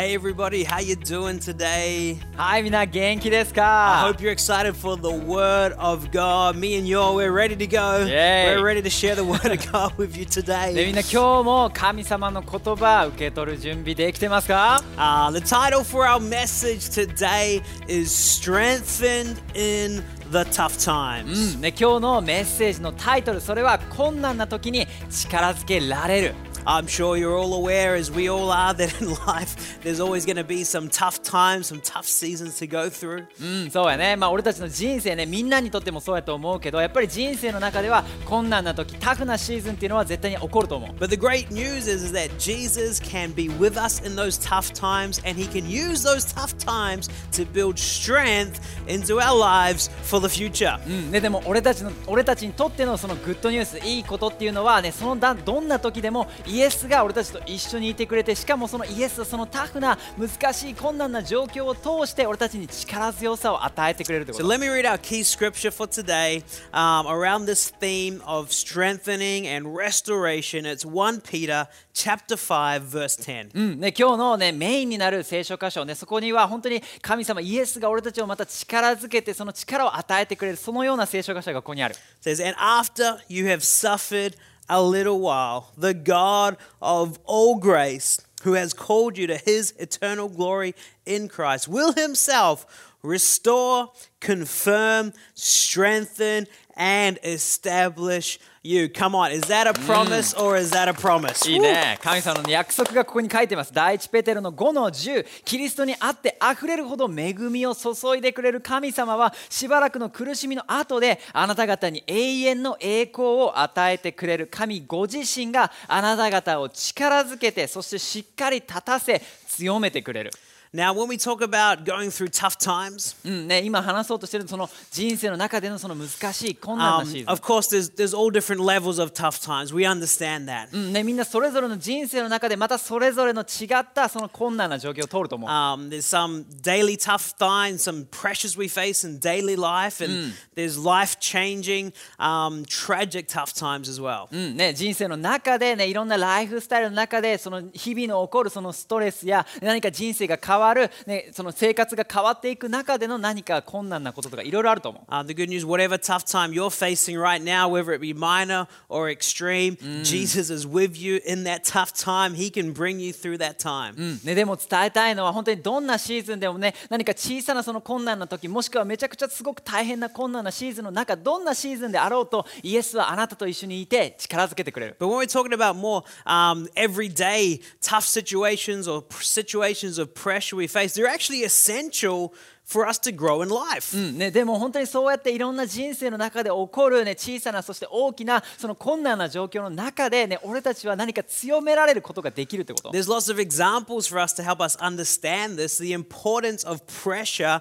Hey everybody, how you doing today? はい、みんな元気です I か hope you're excited for the word of God. Me and you, we're ready to go. We're ready to share the word of God with you でみん today. な今日も神様の言葉受け取る準備できてますか Uh, the title for our message today is Strengthened in the Tough う Times. ん、ね、今日のメッセージのタイトルそれは困難な時に力づけられる I'm sure you're all aware, as we all are, that in life there's always going to be some tough times, some tough seasons to go through. うん、そうやね。まあ俺たちの人生ね、みんなにとってもそうやと思うけど、やっぱり人生の中では困難な時、タフなシーズンっていうのは絶対に起こると思う。 But the great news is, is that Jesus can be with us in those tough times and he can use those tough times to build strength into our lives for the future. うん、ね、でも俺たちの俺たちにとってのそのグッドニュースいいことっていうのはねそのだどんな時でも イエスが俺たちと一緒にいてくれてしかもそのイエスはそのタフな難しい困難な状況を通して俺たちに力強さを与えてくれるってこ So と let me read our key scripture for today um, around this theme of strengthening and restoration. It's 1 Peter chapter 5 verse 10. うんね、今日の、ね、メインになる聖書箇所、ね、そこには本当に神様イエスが俺たちをまた力づけてその力を与えてくれるそのような聖書箇所がここにある。Says, And after you have suffered a little while, the God of all grace, who has called you to his eternal glory in Christ, will himself restore, confirm, strengthen, and establish you. Come on, is that a promise or is that a promise? いいね。神様の約束がここに書いてます。第一ペテロの5の10。キリストにあって溢れるほど恵みを注いでくれる神様はしばらくの苦しみの後であなた方に永遠の栄光を与えてくれる神ご自身があなた方を力づけてそしてしっかり立たせ強めてくれる。Now, when we talk about going through tough times, うんね、今話そうとしてるその人生の中でのその難しい困難な um, シーズン of。course, there's, there's all different levels of tough times. We understand that. うんね、みんなそれぞれの人生の中でまたそれぞれの違ったその困難な状況を通ると思う。 Um, there's some daily tough times, some pressures we face in daily life, and there's life changing, um, tragic tough times as well. うんね、人生の中で、ね、いろんなライフスタイルの中でその日々の起こるそのストレスや何か人生が変わ わる、ね、その生活が変わっていく中での何か困難なこととかいろいろあると思う。Uh, the good news, whatever tough time you're facing right now, whether it be minor or extreme, Jesus is with you in that tough time. He can bring you through that time. うんね、でも伝えたいのは本当にどんなシーズンでもね何か小さなその困難な時もしくはめちゃくちゃすごく大変な困難なシーズンの中どんなシーズンであろうとイエスはあなたと一緒にいて力づけてくれる。But when we're talking about more um, everyday tough situations or situations of pressure we face, they're actually essential for us to grow in life. うんね、でも本当にそうやっていろんな人生の中で起こる、ね、小さなそして大きなその困難な状況の中で、ね、俺たちは何か強められることができるってこと。There's lots of examples for us to help us understand this the importance of pressure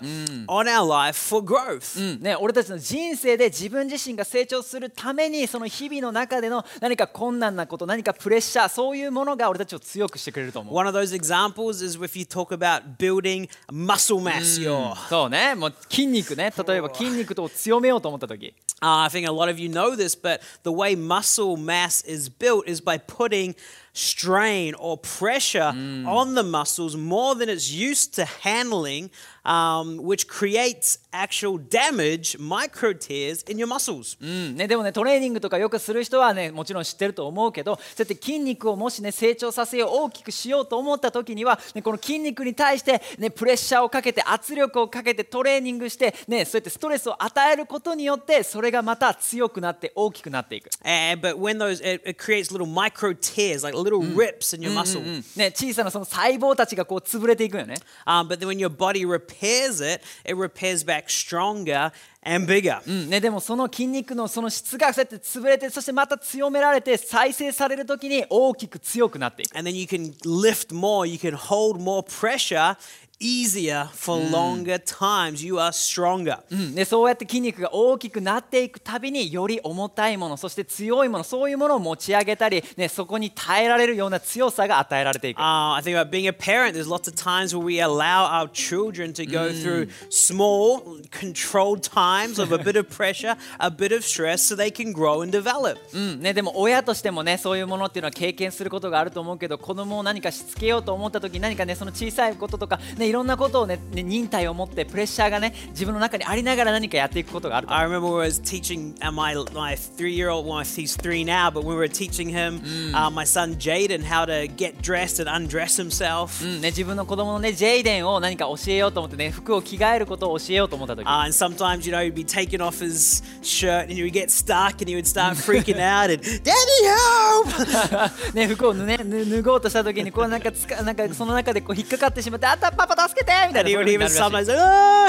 on our life for growth. うんね、俺たちの人生で自分自身が成長するためにその日々の中での何か困難なこと何かプレッシャーそういうものが俺たちを強くしてくれると思う。One of those examples is if you talk about building muscle mass. Your, そうね、もう筋肉ね、例えば筋肉を強めようと思った時、uh, I think a lot of you know this, but the way muscle mass is built is by putting strain or pressure on the muscles more than it's used to handling, um, which creates actual damage, micro tears in your muscles. うんね、でもねトレーニングとかよくする人はねもちろん知ってると思うけどそうやって筋肉をもしね成長させよう大きくしようと思った時には、ね、この筋肉に対して、ね、プレッシャーをかけて圧力をかけてトレーニングして、ね、そうやってストレスを与えることによってそれがまた強くなって大きくなっていく。And, but when those, it, it creates little micro tears, like little rips in your muscle. うんね、小さなその細胞たちがこう潰れていくよね。Um, but then when your body repairs it, it repairs back stronger and bigger. うんね、でもその筋肉のその質がそうやって潰れてそしてまた強められて再生される時に大きく強くなっていく。And then you can lift more, you can hold more pressure easier for longer times. You are stronger. うんね、そうやって筋肉が大きくなっていくたびにより重たいものそして強いものそういうものを持ち上げたり、ね、そこに耐えられるような強さが与えられていく。Uh, I think about being a parent, there's lots of times where we allow our children to go through small, controlled times of a bit of pressure, a bit of stress, so they can grow and develop. うんね、でも親としてもねそういうものっていうのは経験することがあると思うけど子供を何かしつけようと思った時何かねその小さいこととか、ね、いろんなことをねね忍耐を持ってプレッシャーがね自分の中にありながら何かやっていくことがあると I remember when I was teaching uh, my my three year old, well, he's three now, but when we were teaching him, uh, my son Jaden, how to get dressed and undress himself. うんね、自分の子供のねジェイデンを何か教えようと思ってね服を着替えることを教えようと思った時 Uh, and sometimes, you know, he'd be taking off his shirt and he would get stuck and he would start freaking out and, Daddy, help! ね服を脱,、ね、脱脱ごうとした時にこうなんかつかなんかその中でこう引っかかってしまってあったパパ助けてみたいなう would even るらしい sometimes, oh,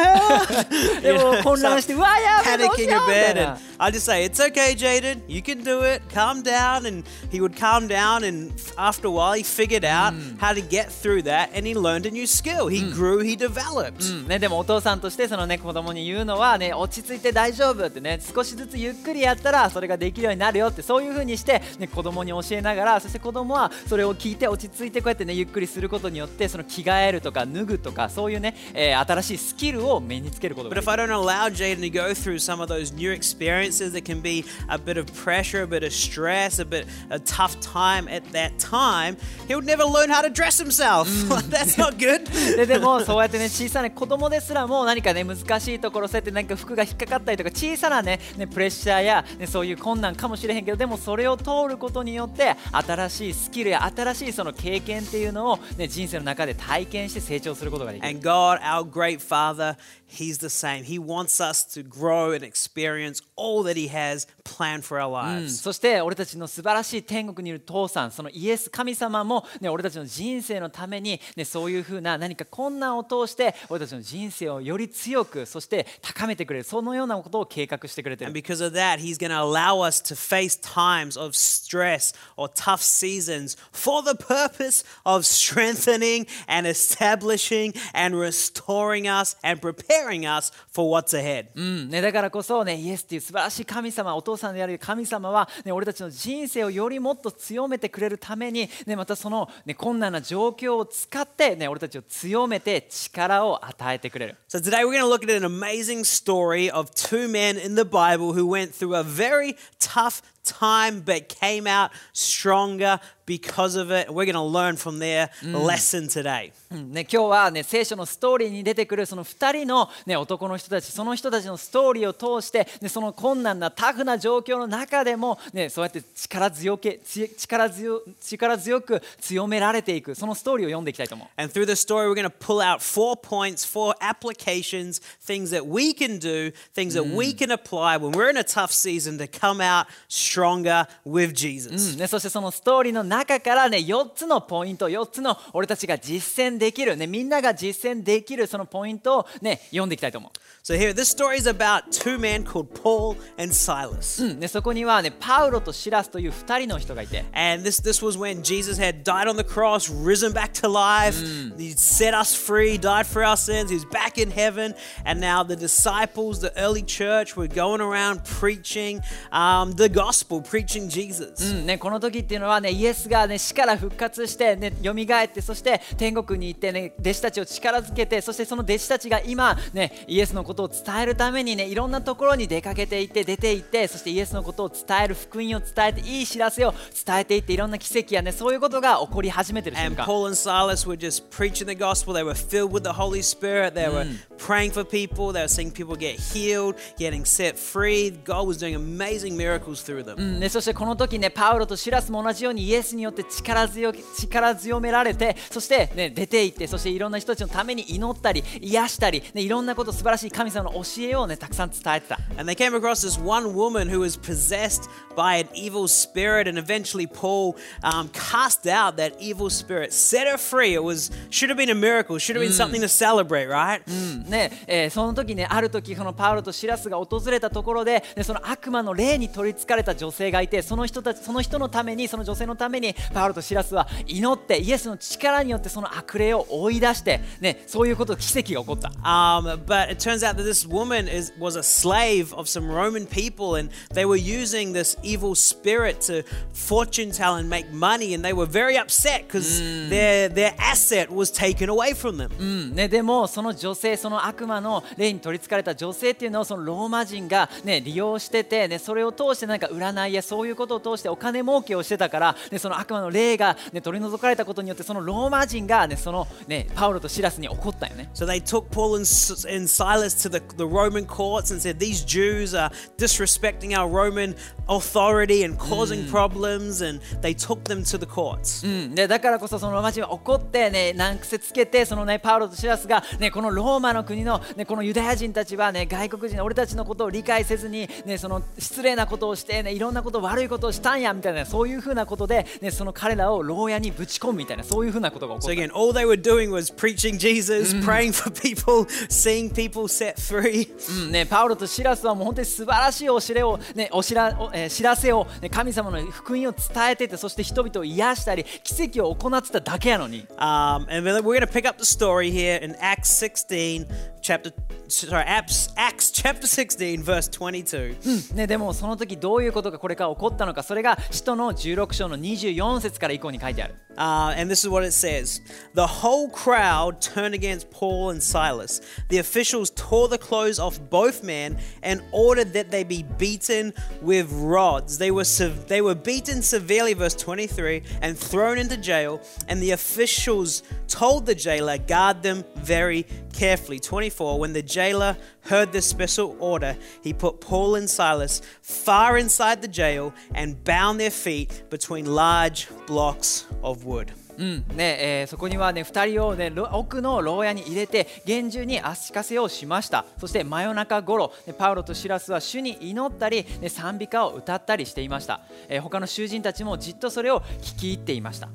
help! でも混乱してうわやべえどうし panicking よ a うみたい bit. な And I just say, it's okay, Jaden, you can do it. Calm down. And he would calm down. And after a while, he figured out how to get through that and he learned a new skill. He grew, he developed. うんね、でもお父さんとしてその、ね、子供に言うのは、ね、落ち着いて大丈夫ってね少しずつゆっくりやったらそれができるようになるよってそういう風にして、ね、子供に教えながらそして子供はそれを聞いて落ち着いてこうやってねゆっくりすることによってその着替えるとか脱ぐとかそういうね、えー新しいスキルを身につけることが But で if きる I don't allow Jaden to go through some of those new experiences that can be a bit of pressure, a bit of stress, a bit a tough time at that time, he would never learn how to dress himself. That's not good. ででもそうやってね小さな子供ですらも何かね難しいところそうやってなんか服が引っかかったりとか小さなねねプレッシャーや、ね、そういう困難かもしれへんけどでもそれを通ることによって新しいスキルや新しいその経験っていうのを、ね、人生の中で体験して成長する ことができる。 And God, our great Father, He's the same. He wants us to grow and experience all that He has planned for our うん lives. そして俺たちの素晴らしい天国にいる父さんそのイエス神様も、ね、俺たちの人生のために、ね、そういうふうな何か困難を通して俺たちの人生をより強くそして高めてくれるそのようなことを計画してくれて And る because of that, He's going to allow us to face times of stress or tough seasons for the purpose of strengthening and establishing and restoring us and preparing us for what's ahead. うんね、だからこそ、ね、イエスっていう素晴らしい神様お父さんである神様は、ね、俺たちの人生をよりもっと強めてくれるために、ね、またその、ね、困難な状況を使って、ね、俺たちを強めて力を与えてくれる。So today we're going to look at an amazing story of two men in the Bible who went through a very tough time but came out stronger because of it. We're going to learn from their lesson today. うんね、今日は、ね、聖書のストーリーに出てくるその2人の、ね、男の人たちその人たちのストーリーを通して、ね、その困難なタフな状況の中でも、ね、そうやって力強けつ力強力強く強められていくそのストーリーを読んでいきたいと思う。And through the story, we're going to pull out four points, four applications, things that we can do, things that we can apply when we're in a tough season to come out stronger with Jesus. うんね、そしてそのストーリーの中からね4つのポイント4つの俺たちが実践できる、ね、みんなが実践できるそのポイントをね読んでいきたいと思う。 So here, this story is about two men called Paul and Silas. うんね、そこにはねパウロとシラスという2人の人がいて And this, this was when Jesus had died on the cross, risen back to life. He set us free, died for our sins. He was back in heaven. And now the disciples, the early church, were going around preaching um, the gospel, Preaching Jesus. うんね、この時っていうのはねイエスがね死から復活してね蘇ってそして天国に行ってね弟子たちを力づけてそしてその弟子たちが今ねイエスのことを伝えるためにねいろんなところに出かけていって出て行ってそしてイエスのことを伝える福音を伝えていい知らせを伝えていっていろんな奇跡やねそういうことが起こり始めてる瞬 And 間 Paul and Silas were just preaching the gospel. They were filled with the Holy Spirit. They were praying for people. They were seeing people get healed, getting set free. God was doing amazing miracles through them. うんね、そしてこの時ねパウロとシラスも同じようにイエスによって力強き力強められてそして、ね、出て行ってそしていろんな人たちのために祈ったり癒したり、ね、いろんなこと素晴らしい神様の教えをねたくさん伝えてた。And they came across this one woman who was possessed by an evil spirit, and eventually Paul um, cast out that evil spirit, set her free. It was should have been a miracle, should have been something to celebrate, right? うんねえーその時ねある時このパウロとシラスが訪れたところで、ね、その悪魔の霊に取りつかれた女性がいてその人たちその人のためにその女性のためにパウロとシラスは祈ってイエスの力によってその悪霊を追い出して、ね、そういうこと奇跡が起こった。Um, but it turns out that this woman is, was a slave of some Roman people, and they were using this evil spirit to fortune tell and make money, and they were very upset because their their asset was taken away from them. うんね、でもその女性その悪魔の霊に取りつかれた女性っていうのをそのローマ人が、ね、利用してて、ね、それを通してなんか占いやそういうことを通してお金儲けをしてたから、ね、その悪魔の霊が、ね、取り除かれたことによってそのローマ人が、ね、その、ね、パウロとシラスに怒ったよね。So they took Paul and, Silas to the, the Roman courts and said, These Jews are disrespecting our Roman authority and causing problems, and they took them to the courts. うん、でだからこそそのローマ人は怒って、ね、難癖つけてその、ね、パウロとシラスが、ね、このローマの国の、ね、このユダヤ人たちは、ね、外国人俺たちのことを理解せずに、ね、その失礼なことをして、ね、いろんなこと悪いことをしたんやみたいなそういうふうなことで、ね、その彼らを牢屋にぶち込むみたいなそういうふうなことが起こ So った。Again, all they were doing was preaching Jesus, praying for people, seeing people set free. うんね、パウロとシラスはもう本当に素晴らしいお知れを、ね、お知らおえー知らせを、ね、神様の福音を伝えててそして人々を癒したり奇跡を行ってただけやのに。Um, and we're going to pick up the story here in Acts 16, chapter sorry, Acts, Acts chapter 16, verse 22. ね、でもその時どういうことがこれから起こったのかそれが使徒の16章の24節から以降に書いてある Uh, and this is what it says The whole crowd turned against Paul and Silas. The officials tore the clothes off both men and ordered that they be beaten with rods. They were, they were beaten severely, verse 23, and thrown into jail. And the officials told the jailer, guard them very carefully. 24, when the jailer heard this special order, he put Paul and Silas far inside the jail and bound their feet between large blocks of wood. うん。ねえーそこにはね2人を、ね、ろ奥の牢屋に入れて厳重に足かせをしました。そして真夜中頃ねパウロとシラスは主に祈ったり、ね、賛美歌を歌ったりしていました、えー他の囚人たちもじっとそれを聞き入っていました。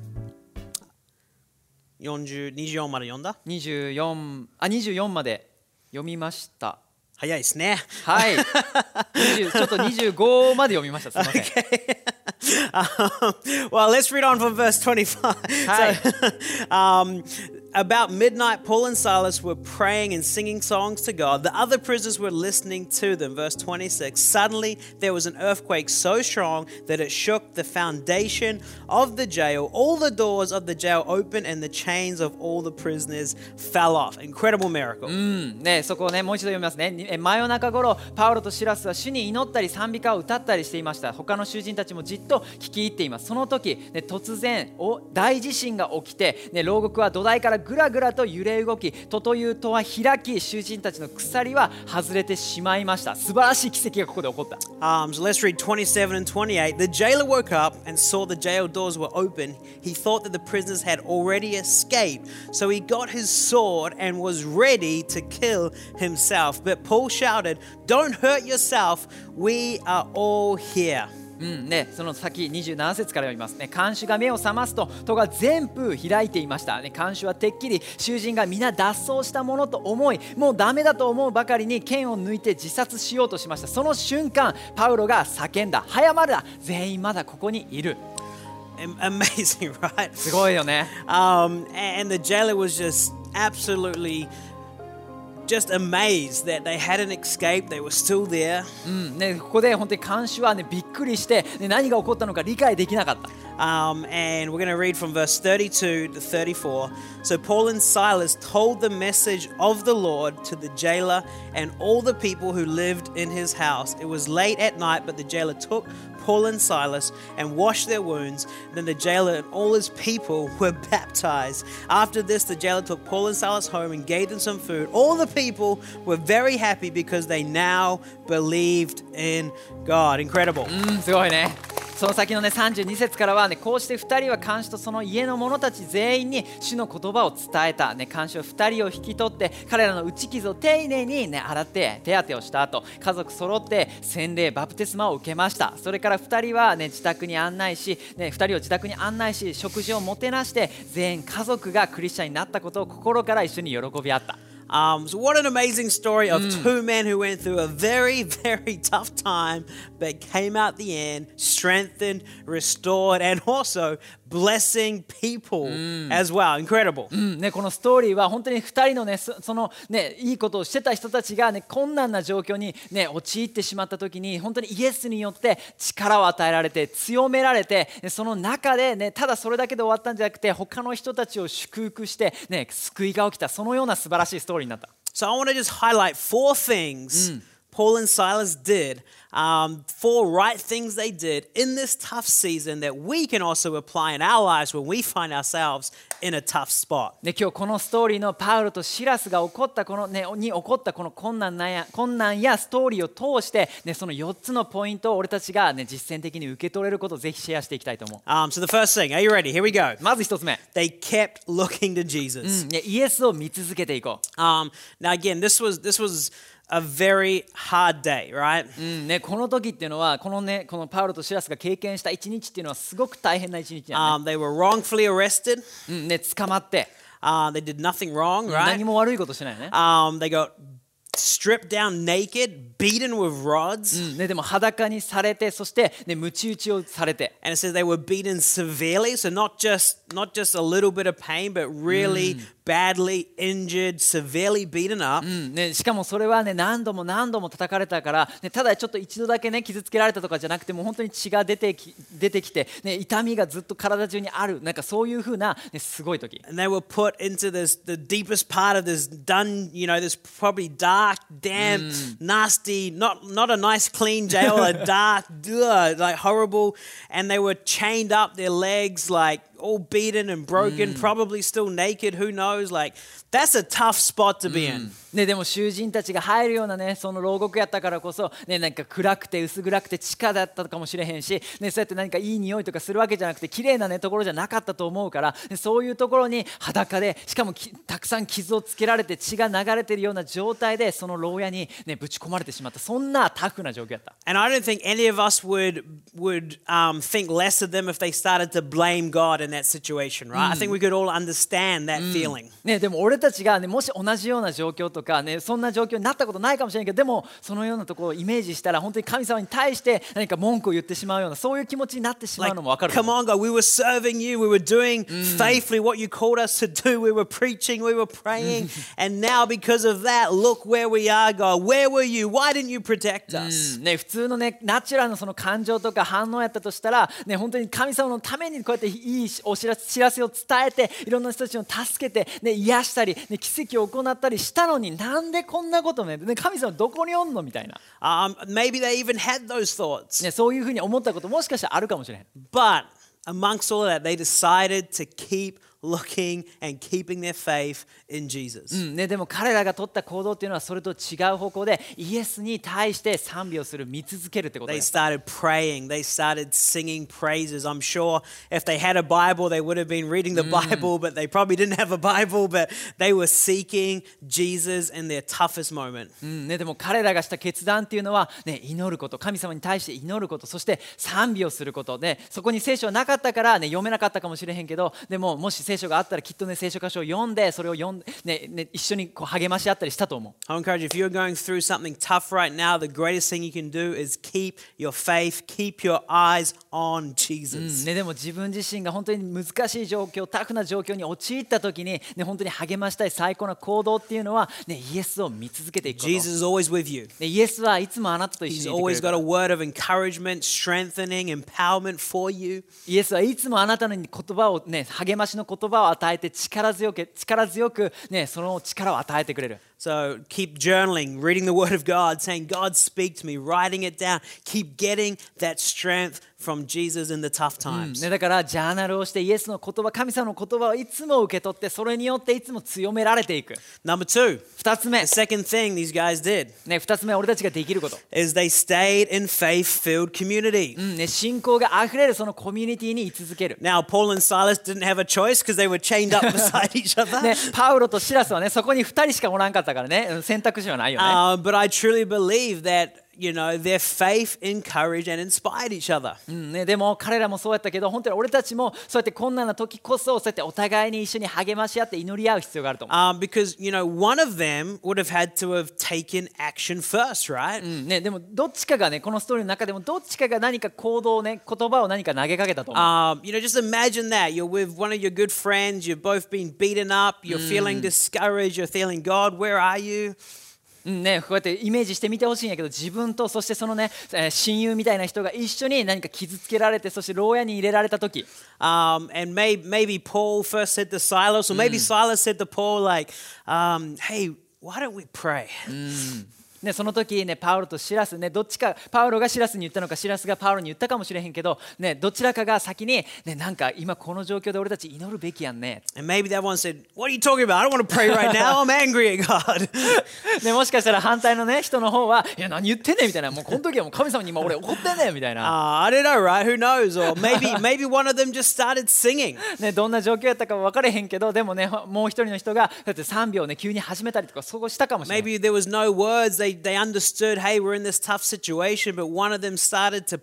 40 24まで読んだ？24あ24まで読みました早いですね。はい20ちょっと25まで読みましたすみません um, well, let's read on from verse 25. Hi. So, um, about midnight, Paul and Silas were praying and singing songs to God. The other prisoners were listening to them. Verse 26. Suddenly, there was an earthquake so strong that it shook the foundation of the jail. All the doors of the jail opened, and the chains of all the prisoners fell off. Incredible miracle. うんね、そこをねもう一度読みますねにえ真夜中頃パウロとシラスは主に祈ったり賛美歌を歌ったりしていました他の囚人たちもじっと聞き入っていますその時、ね、突然お大地震が起きて、ね、牢獄は土台から ぐらぐらと揺れ動き戸という戸は開き囚人たちの鎖は外れてしまいました素晴らしい奇跡がここで起こった Um, so let's read 27 and 28. The jailer woke up and saw the jail doors were open. He thought that the prisoners had already escaped. So he got his sword and was ready to kill himself. But Paul shouted, Don't hurt yourself. We are all here. うんね、その先27節から読みます。ね看守が目を覚ますと戸が全部開いていました。ね看守はてっきり囚人が皆脱走したものと思いもうダメだと思うばかりに剣を抜いて自殺しようとしました。その瞬間パウロが叫んだ。早まるだ全員まだここにいる。Am- Amazing, right? すごいよね。Um, and the jailer was just absolutely just amazed that they hadn't escaped. They were still there. うんね、ここで本当に看守は、ね、びっくりして、ね、何が起こったのか理解できなかった Um, and we're going to read from verse 32 to 34. So Paul and Silas told the message of the Lord to the jailer and all the people who lived in his house. It was late at night, but the jailer took Paul and Silas and washed their wounds. Then the jailer and all his people were baptized. After this, the jailer took Paul and Silas home and gave them some food. All the people were very happy because they now believed in God. Incredible. Mm, その先のね32節からはねこうして2人は看守とその家の者たち全員に主の言葉を伝えた、ね、看守は2人を引き取って彼らの打ち傷を丁寧に、ね、洗って手当てをした後家族揃って洗礼バプテスマを受けましたそれから2人は、ね、自宅に案内し、ね、2人を自宅に案内し食事をもてなして全員家族がクリスチャンになったことを心から一緒に喜び合った。Um, so, what an amazing story of two men who went through a very, very tough time, but came out the end strengthened, restored, and also blessing people as well. Incredible. うんね、このストーリーは本当に2人のねそそのねいいことをしてた人たちがね困難な状況にね陥ってしまった時に本当にイエスによって力を与えられて強められてねその中でねただそれだけで終わったんじゃなくて他の人たちを祝福してね救いが起きたそのような素晴らしいストーリーになった。So, I want to just highlight four things Paul and Silas did, um, four right things they did in this tough season that we can also apply in our lives when we find ourselves in a tough spot. で今日このストーリーのパウロとシラスが起こったこの、ね、に起こったこの困難なや困難やストーリーを通して、ね、その4つのポイントを俺たちが、ね、実践的に受け取れることをぜひシェアしていきたいと思う。Um, so, the first thing, are you ready? Here we go. まず1つ目、They kept looking to Jesus. うんね、イエスを見続けていこ Um, now, again, this was this was a very hard day, right? う、うんね、この時っていうのはこの,、ね、このパウロとシラスが経験した一日っていうのはすごく大変な一日なん Um, they were wrongfully arrested. うんね、捕まって、Uh, they did nothing wrong, right? 何も悪いことしてないよね。Um, they got stripped down naked, beaten with rods. うんね、でも裸にされてそして、ね、鞭打ちをされて And it says they were beaten severely, so not just not just a little bit of pain, but really badly injured, severely beaten up. うんね、しかもそれはね何度も何度も叩かれたから、ね、ただちょっと一度だけね傷つけられたとかじゃなくてもう本当に血が出てき出てきて、ね、痛みがずっと体中にあるなんかそういう風な、ね、すごい時 And they were put into this the deepest part of this dun, you know, this probably dark, damp, mm. nasty, not not a nice clean jail, a dark, ugh, like horrible. And they were chained up, their legs like all beaten and broken, probably still naked. Who knows? Like that's a tough spot to be in. ね、でも囚人たちが入るようなねその牢獄やったからこそ、ね、なんか暗くて薄暗くて地下だったかもしれへんし、ね、そうやって何かいい匂いとかするわけじゃなくて綺麗なねところじゃなかったと思うから、ね、そういうところに裸でしかもきたくさん傷をつけられて血が流れてるような状態でその牢屋に、ね、ぶち込まれてしまったそんなタフな状況やった。And I don't think any of us would would um, think less of them if they started to blame God in that situation, right? I think we could all understand that feeling. ね、でも俺たちが、ね、もし同じような状況とか、ね、そんな状況になったことないかもしれないけどでもそのようなところをイメージしたら本当に神様に対して何か文句を言ってしまうようなそういう気持ちになってしまうのも分かると come on, God, we were serving you. We were doing faithfully what you called us to do. We were preaching, we were praying. and now, because of that, look where we are, God. Where were you? Why didn't you protect us? ね、普通のねナチュラルなその感情とか反応やったとしたら、ね、本当に神様のためにこうやっていいお知らせを伝えていろんな人たちを助けて、ね、癒したり、ね、奇跡を行ったりしたのになんでこんなことねね神様どこにおんのみたいな、Um, maybe they even had those thoughts. ね、そういうふうに思ったこともしかしたらあるかもしれへん。But amongst all that, they decided to keep looking and keeping their faith in Jesus. うんね、でも彼らが取った行動っていうのはそれと違う方向でイエスに対して賛美をする見続けるってこと They です。started praying. They started singing praises. I'm sure if they had a Bible, they would have been reading the Bible, but they probably didn't have a Bible. But they were seeking Jesus in their toughest moment. うんね、でも彼らがした決断っていうのは、ね、祈ること神様に対して祈ることそして賛美をすることでそこに聖書はなかったから、ね、読めなかったかもしれへんけどでももし聖書があったらきっとね聖書箇所を読んでそれを読んで、ねね、一緒にこう励まし合ったりしたと思う。I encourage you, if you're going through something tough right now, the greatest thing you can do is keep your faith, keep your eyes on うん Jesus. ね、でも自分自身が本当に難しい状況タフな状況に陥った時に、ね、本当に励ましたい最高な行動っていうのは、ね、イエスを見続けていくこと。Jesus is always with you. ねイエスはいつもあなたと一 He's 緒にいてく always れ got る a word of encouragement, strengthening, empowerment for you. イエスはいつもあなたの言葉をね励ましの言葉を与えて力強く力強くねその力を与えてくれる。So keep journaling, reading the Word of God, saying, God, speak to me, writing it down. Keep getting that strength from Jesus in the tough times. ね、だからジャーナルをしてイエスの言葉神様の言葉をいつも受け取ってそれによっていつも強められていく Number two, 二つ目 the second thing these guys did ね二つ目は俺たちができること、is they stayed in faith filled community. うんね、信仰があふれるそのコミュニティに居続ける Now, Paul and Silas didn't have a choice because they were chained up beside each other. ね、パウロとシラスはねそこに2人しかおらんかったからねうん選択肢はないよね、 Uh, but I truly believe that you know, their faith encouraged and inspired each other. うんね、でも彼らもそうやったけど本当に俺たちもそうやって困難な時こそそうやってお互いに一緒に励まし合って祈り合う必要があると思う。 Um, because, you know, one of them would have had to have taken action first, right? うんね、でもどっちかがねこのストーリーの中でもどっちかが何か行動をね言葉を何か投げかけたと思う。 Um, you know, just imagine that. You're with one of your good friends, you've both been beaten up, you're feeling discouraged, you're feeling, God, where are you? うんね、こうやってイメージしてみてほしいんやけど自分とそしてそのね、えー親友みたいな人が一緒に何か傷つけられてそして牢屋に入れられた時 Um, and may, maybe Paul first said to Silas, or maybe Silas said to Paul, like, um, hey, why don't we pray? ね、その時ねパウロとシラスねどっちかパウロがシラスに言ったのかシラスがパウロに言ったかもしれへんけど、ね、どちらかが先に、ね、なんか今この状況で俺たち祈るべきやんね And maybe that one said, What are you talking about? I don't want to pray right now. I'm angry at God. ね、もしかしたら反対のね人の方はいや何言ってんねんみたいなもうこの時はもう神様に今俺怒ってんねんみたいな、Uh, I don't know, right? Who knows? Or maybe maybe one of them just started singing. ね、どんな状況やったか分かれへんけどでもねほもう一人の人がだって3秒ね急に始めたりとかそうしたかもしれない Maybe there was no words. They they understood, hey, we're in this tough situation, but one of them started to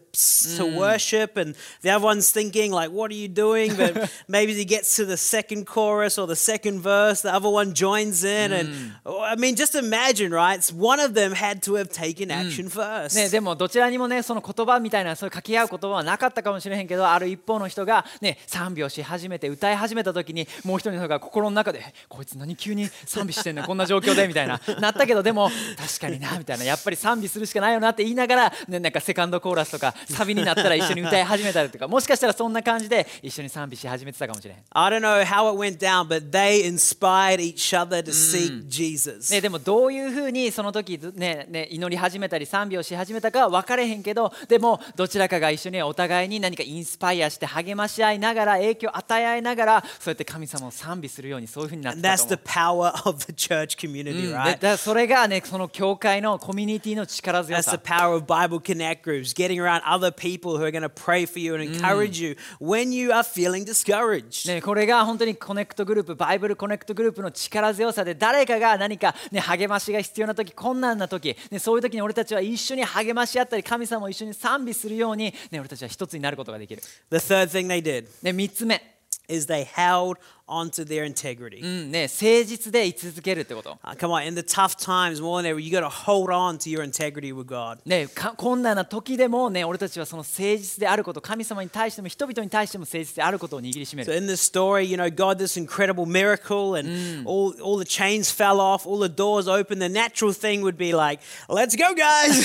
to worship and the other one's thinking like, what are you doing? But maybe he gets to the second chorus or the second verse, the other one joins in and oh, I mean just imagine, right? One of them had to have taken action first. ね、でもどちらにもねその言葉みたいなそういう掛け合う言葉はなかったかもしれへんけどある一方の人がね賛美をし始めて歌い始めた時にもう一人の人が心の中で「こいつ何急に賛美してんのこんな状況で」みたいななったけどでも確かになみたいなやっぱり賛美するしかないよなって言いながら、ね、なんかセカンドコーラスとかサビになったら一緒に歌い始めたりとかもしかしたらそんな感じで一緒に賛美し始めてたかもしれん。I don't know how it went down, but they inspired each other to seek Jesus. ね、でもどういうふうにその時、ねね、祈り始めたり賛美をし始めたかは分かれへんけどでもどちらかが一緒にお互いに何かインスパイアして励まし合いながら影響を与え合いながらそうやって神様を賛美するようにそういうふうになって And that's the power of the church community, う。で right? それがねその教会のコミュニティの力強 That's the さ。power of Bible Connect groups, getting around other people who are going to pray for you and encourage you when you are feeling discouraged. ね、これが本当にコネクトグループバイブルコネクトグループの力強さで誰かが何か、ね、励ましが必要な時困難な時、ね、そういう時に俺たちは一緒に励まし合ったり神様を一緒に賛美するように、ね、俺たちは一つになることができる、The third thing they did ね、3つ目 is they held onto their integrity. うんね、誠実で居続けるってこと。Uh, come on, in the tough times, more than ever, you got to hold on to your integrity with God. ね、か困難な時でも、ね、俺たちはその誠実であること神様に対しても人々に対しても誠実であることを握りしめ So る。in this story, you know, God this incredible miracle and all, all the chains fell off, all the doors opened. The natural thing would be like, let's go, guys.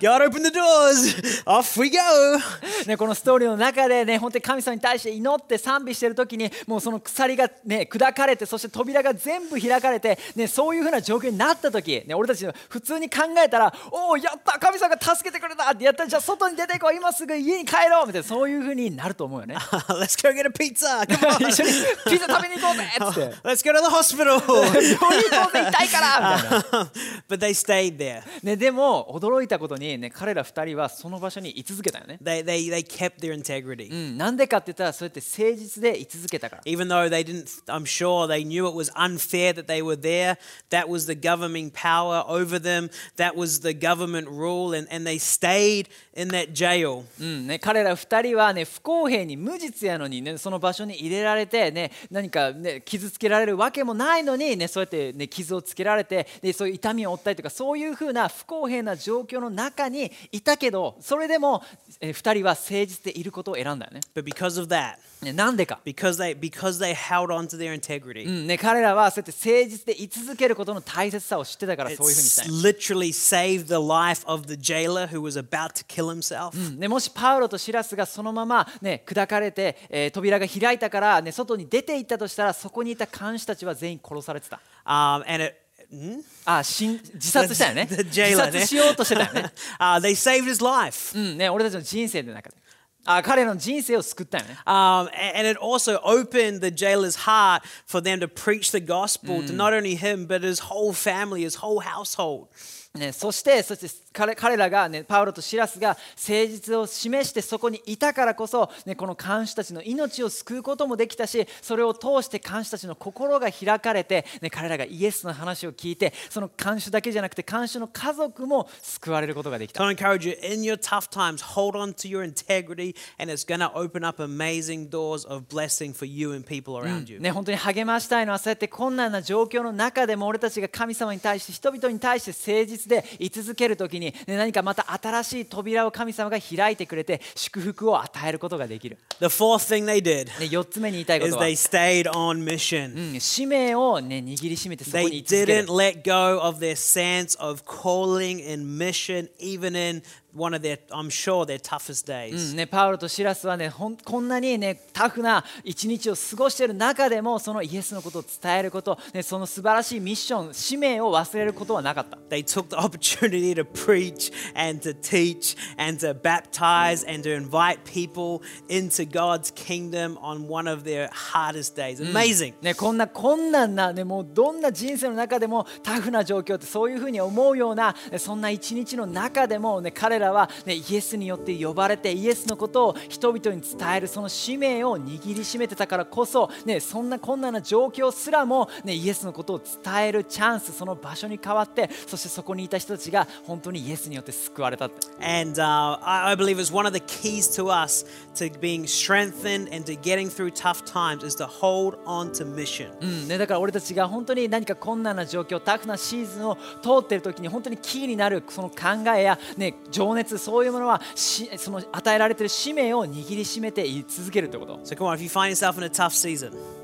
God opened the doors. Off we go. ね、このストーリーの中で、ね、本当に神様に対して祈って賛美してる時にもうその鎖が、ね、砕かれてそして扉が全部開かれて、ね、そういうふうな状況になった時、ね、俺たち普通に考えたら「おおやった神様が助けてくれた!」ってやったらじゃあ外に出ていこう今すぐ家に帰ろうみたいなそういうふうになると思うよね。let's go get a pizza. 一緒にピザ食べに行こうぜっ つって。Let's go to the hospital. 病院行こうぜ痛いからみたいな。but they stayed there. ね、でも驚いたことに、ね、彼ら2人はその場所に居続けたよね。They, they, they kept their integrity. うん、なんでかって言ったらそうやって誠実で居続けたから。Even though they didn't, I'm sure they knew it was unfair that they were there. That was the governing power over them. That was the government rule. And, and they stayed in that jail. うんね、彼ら2人は、ね、不公平に無実やのに、ね、その場所に入れられて、ね、何か、ね、傷つけられるわけもないのに、ね、そうやって、ね、傷をつけられてでそういう痛みを負ったりとかそういうふうな不公平な状況の中にいたけどそれでも、え2人は誠実でいることを選んだよね。But because of that, ねなんでか？Because they, because they held onto their integrity.、ね、彼らはそうやって誠実で居続けることの大切さを知ってたからそういうふうにした。literally save the life of the jailer who was about to kill himself.、ね、もしパウロとシラスがそのまま、ね、砕かれて、え、扉が開いたから、ね、外に出て行ったとしたらそこにいた監視たちは全員殺されてた。Um, and it, んああ死ん自殺したよね。自殺しようとしてたよね。uh, they saved his life. うんね、俺たちの人生の中で。あ彼の人生を救ったよね。 Um, a- and it also opened the jailer's heart for them to preach the gospel to not only him, but his whole family, his whole household. ね、そしてそして彼彼らが、ね、パウロとシラスが誠実を示してそこにいたからこそ、ね、この看守たちの命を救うこともできたしそれを通して看守たちの心が開かれて、ね、彼らがイエスの話を聞いてその看守だけじゃなくて看守の家族も救われることができ So た。I encourage you in your tough times, hold on to your integrity, and it's going to open up amazing doors of blessing for you and people around you. ね、本当に励ましたいのはそうやって困難な状況の中でも俺たちが神様に対して人々に対して誠実で居続ける時に、ね、何かまた新しい扉を神様が開いてくれて祝福を与えることができる、The fourth thing they did ね、4つ目に言いたいこ is とは they stayed on mission. うん、使命を、ね、握りしめてそこに They 居続ける didn't let go of their sense of calling and mission, even in one of their, I'm sure, their toughest う days. んね、パウロとシラスはねほんこんなにねタフな一日を過ごしている中でもそのイエスのことを伝えること、ね、その素晴らしいミッション使命を忘れることはなかった They took the opportunity to preach and to teach and to baptize and to invite people into God's kingdom on one of their hardest days. Amazing. ね、こんな困難な、ね、もうどんな人生の中でもタフな状況ってそういうふうに思うようなねそんな一日の中でも、ね、彼らは、ね、イエスによって呼ばれてイエスのことを人々に伝えるその使命を握りしめてたからこそ、ね、そんな困難な状況すらも、ね、イエスのことを伝えるチャンスその場所に変わってそしてそこにいた人たちが本当にイエスによって救われた。And uh, I, I believe it's one of the keys to us to being strengthened and to getting through tough times is to hold on to mission. うんね、だから俺たちが本当に何か困難な状況タフなシーズンを通っている時に本当にキーになるその考えや、ね、情情熱そういうものはしその与えられている使命を握りしめてい続けるということ。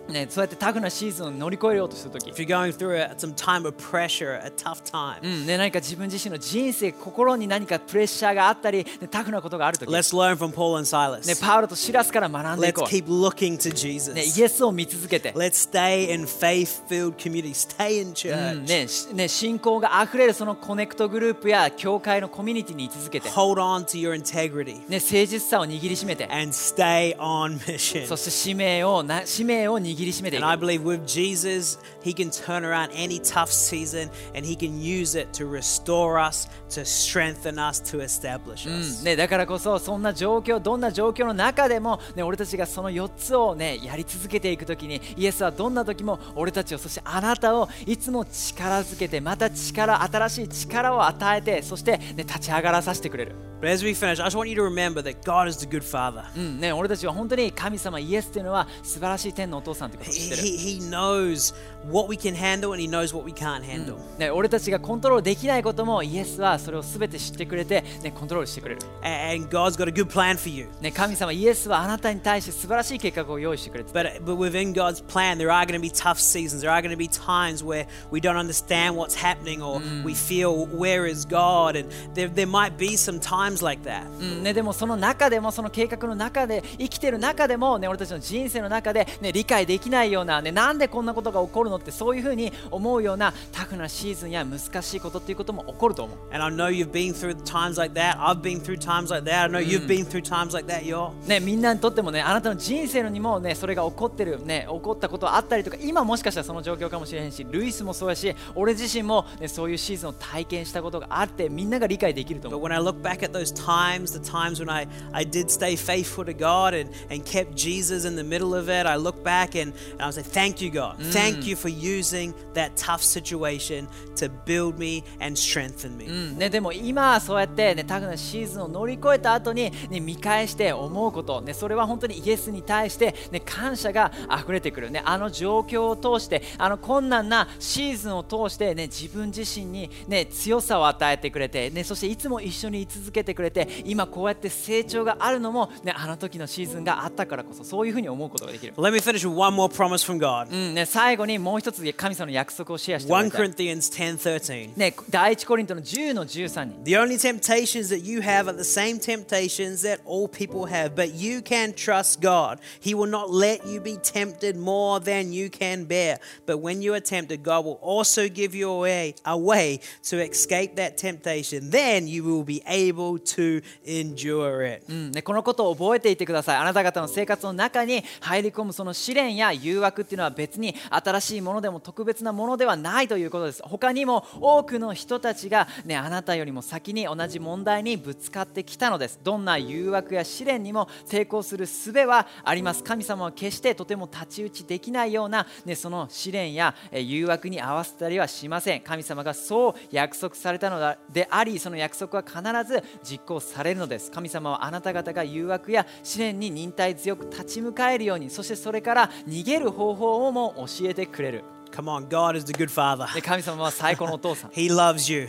ね、そうやってタフなシーズンを乗り越えようとする時 if you're going through a, some time of pressure, a tough time, うんね、何か自分自身の人生心に何かプレッシャーがあったり、ね、タフなことがある時、ね、let's learn from Paul and Silas. パウロとシラスから学んでい Let's こう、keep looking to Jesus. ね、イエスを見続けて、Let's stay in faith filled community. Stay in う church. んねしね、信仰があふれるそのコネクトグループや教会のコミュニティに居続けて、Hold on to your integrity ね、誠実さを握りしめて and stay on mission. そして使命をな使命を握りしめてい And I く。believe with Jesus, He can turn around any tough season and He can use it to restore us, to strengthen us, to establish うん us. ね、だからこそそんな状況どんな状況の中でも、ね、俺たちがその4つを、ね、やり続けていくときにイエスはどんな時も俺たちをそしてあなたをいつも力づけてまた力新しい力を与えてそして、ね、立ち上がらさせてくれる、But as we finish, I just want you to remember that God is the good Father. うんね、俺たちは本当に神様イエスというのは素晴らしい天のお父さんということを知 He, ってる。he, he knows what we can handle and He knows what we can't handle. ね、俺たちがコントロールできないこともイエスはそれを全て知ってくれて、ね、コントロールしてくれる。And God's got a good plan for you. ね、神様イエスはあなたに対して素晴らしい計画を用意してくれて But, but within God's plan, there are going to be tough seasons. There are going to be times where we don't understand what's happening or we feel, where is God? And there, there might be some times like that. うんね、でもその中でもその計画の中で生きてる中でも、ね、俺たちの人生の中で、ね、理解できないような、ね、なんでこんなことが起こるのってそういうふうに思うようなタフなシーズンや難しいことっていうことも起こると思う。And I know you've been through times like that. I've been through times like that. I know you've been through times like that, y'all. ね、みんなにとってもねあなたの人生にもねそれが起こってるね起こったことあったりとか今もしかしたらその状況かもしれへんしルイスもそうやし俺自身も、ね、そういうシーズンを体験したことがあってみんなが理解できると But 思う when I look back at those times, the times when I, I did stay faithful to God and, and kept Jesus in the middle of it, I look back and, and I say, Thank you, God. Thank you for using that tough situation to build me and strengthen me. うん。ね、でも今そうやって、ね、タフなシーズンを乗り越えた後に、ね、見返して思うこと、ね、それは本当にイエスに対して、ね、感謝が溢れてくる、ね、あの状況を通してあの困難なシーズンを通して、ね、自分自身に、ね、強さを与えてくれて、ね、そしていつも一緒に居続けてくれて今こうやって成長があるのも、ね、あの時のシーズンがあったからこそそういうふうに思うことができる、Let me finish with one more promise from God. うん。ね、最後にもう一つ神様の約束をシェアしてもら1いたい Corinthians 10 13. ね、第一コリントの10の13に The only temptations that you have are the same temptations that all people have, but you can trust God. He will not let you be tempted more than you can bear. But when you are tempted, God will also give you a way, a way to escape that temptation. Then you will be able to endure it. うんね、このことを覚えていてください。あなた方の生活の中に入り込むその試練や誘惑っていうのは別に新ししいものでも特別なものではないということです。他にも多くの人たちが、ね、あなたよりも先に同じ問題にぶつかってきたのです。どんな誘惑や試練にも成功する術はあります。神様は決してとても太刀打ちできないような、ね、その試練やえ誘惑に合わせたりはしません。神様がそう約束されたのでありその約束は必ず実行されるのです。神様はあなた方が誘惑や試練に忍耐強く立ち向かえるようにそしてそれから逃げる方法をも教えてくれ る Come on, God is the good father. で神様は最高のお父さん He loves you.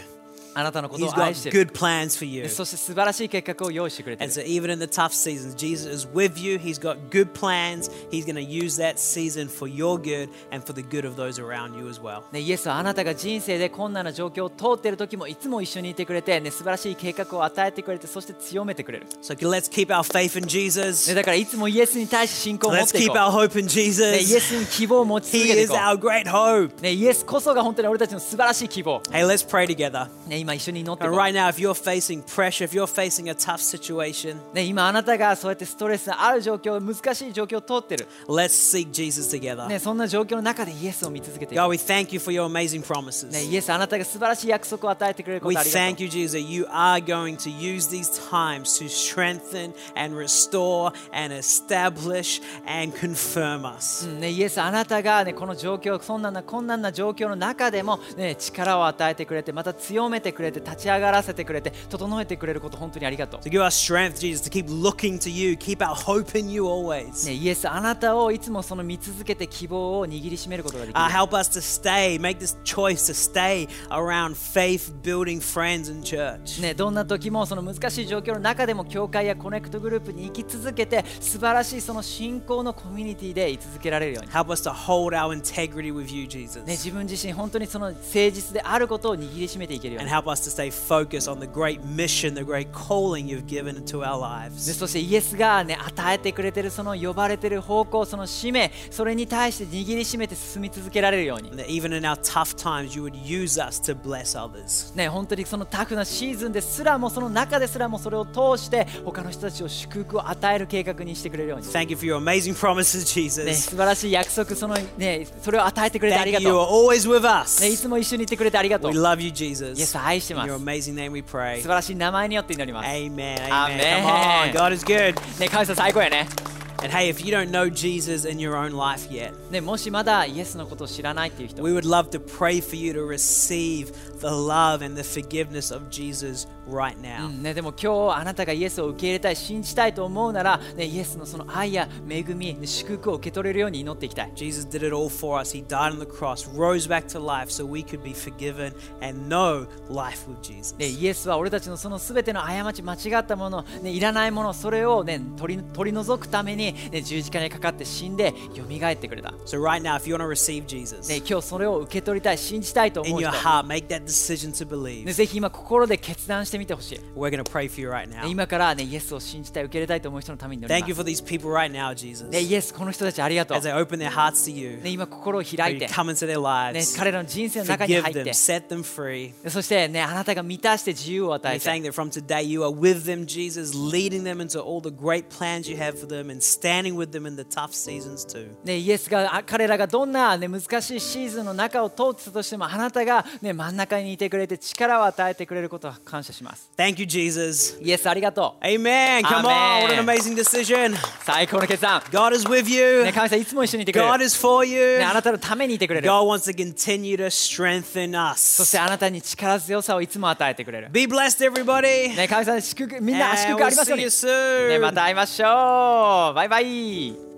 あなたのことを愛している good plans for you. でそして素晴らしい計画を用意してくれてい And る so, even in the tough seasons, Jesus is with you. He's got good plans. He's going to use that season for your good and for the good of those around you as well. ね、イエスはあなたが人生で困難な状況を通っている時もいつも一緒にいてくれて、ね、素晴らしい計画を与えてくれてそして強めてくれる、So, let's keep our faith in ね、Jesus. だからいつもイエスに対して信仰を持っ Let's てい keep こ our hope in う、ね、イエ Jesus. スに希望を持ち続 He けてい is こ our great hope. う、ね、イエスこそが本当に俺たちの素晴らしい希望、Hey, let's pray together. ね、今一緒に祈ってい And right now, if you're facing pressure, if you're facing a tough situation, ね、今あなたがそうやってストレスのある状況難しい状況を通ってる、let's seek Jesus together. ね、そんな状況の中でイエスを見続けていこ God, we thank you for your amazing う、promises. ね、イエスあなたが素晴らしい約束を与えてくれるこ We とありがとう thank you, Jesus, that you are going to use these times to strengthen and restore and establish and confirm us. うんね、イエスあなたが、ね、この状況そんな困難な状況の中でも、ね、力を与えてくれてまた強めてくれて、立ち上がらせてくれて、整えてくれること、本当にありがとう。Strength, Jesus, to you, ね、あなたにあって希望を握りしめることができる。Uh, help、どんな時もその難しい状況の中でも、教会やコネクトグループに行き続けて、素晴らしいその信仰のコミュニティで居続けられるように。Help、ね。自分自身、本当にその誠実であることを握りしめていけるように。Help us to stay focused on the great mission, the great calling you've given into our lives. そしてイエスが、ね、与えてくれてるその呼ばれてる方向その使命それに対して握りしめて進み続けられるように even in our tough times, you would use us to bless others. ね、本当にそのタフなシーズンですらもその中ですらもそれを通して他の人たちを祝福を与える計画にしてくれるように、Thank you for your amazing promises, ね、Jesus. 素晴らしい約束その、ね、それを与えてくれてあ Thank り you, が you と are う、always with us. ね、いつも一緒にいてくれてありがとう We 素 love you, Jesus. イエス愛す。素晴らしい名前によって祈ります。And hey, if you don't know Jesus in your own life yet, ねもしまだイエスのことを知らないっていう人 we would love to pray for you to receive the love and the forgiveness of Jesus right う now. んね、でも今日あなたがイエスを受け入れたい信じたいと思うなら、ね、イエスのその愛や恵みね祝福を受け取れるように祈っていきたい Jesus did it all for us. He died on the cross, rose back to life so we could be forgiven and know life with Jesus. ね、イエスは俺たちのそのすべての過ち間違ったもの、ね、いらないものそれを、ね、取り取り除くために、ね、十字架にかかって死んで蘇ってくれた、ね、So, right now, if you want to receive Jesus 今日それを受け取りたい信じたいと思 in う your 人、heart, make that decision to ね、believe. ぜひ今心で決断してみてほしい、We're to pray for you right ね now. 今から、ね、イエスを信じたい受け入れたいと思う人のために祈り Thank ま you す for these people right now, Jesus. ね、イエスこの人たちありがとう、As they open their hearts to you, ね、今心を開い you て、come into their ね、lives, 彼らの人生の中に入っ them, て set them free. そしてね、あなたが満たして自由を与 We えて、thank that from today you are with them, Jesus, leading them into all the great plans you have for them and standing with them in the tough seasons too. ね、イエスがあ彼らがどんな、ね、難しいシーズンの中を通ってたとしてもあなたが、ね、真ん中にいてくれて力を与えてくれることを感謝します。Thank you, Jesus. イエスありがとう。Amen. Come on. What an amazing decision. 最高の決断。God is with you. ね、神様いつも一緒にいてくれ God る。is for you. ね、あなたのためにいてくれる。God wants to continue to strengthen そ us. してあなたに力強さをいつも与えてくれる。Be blessed, everybody. ね、神様祝福みんな祝福ありますように。ね.また会いましょう。バイバイ。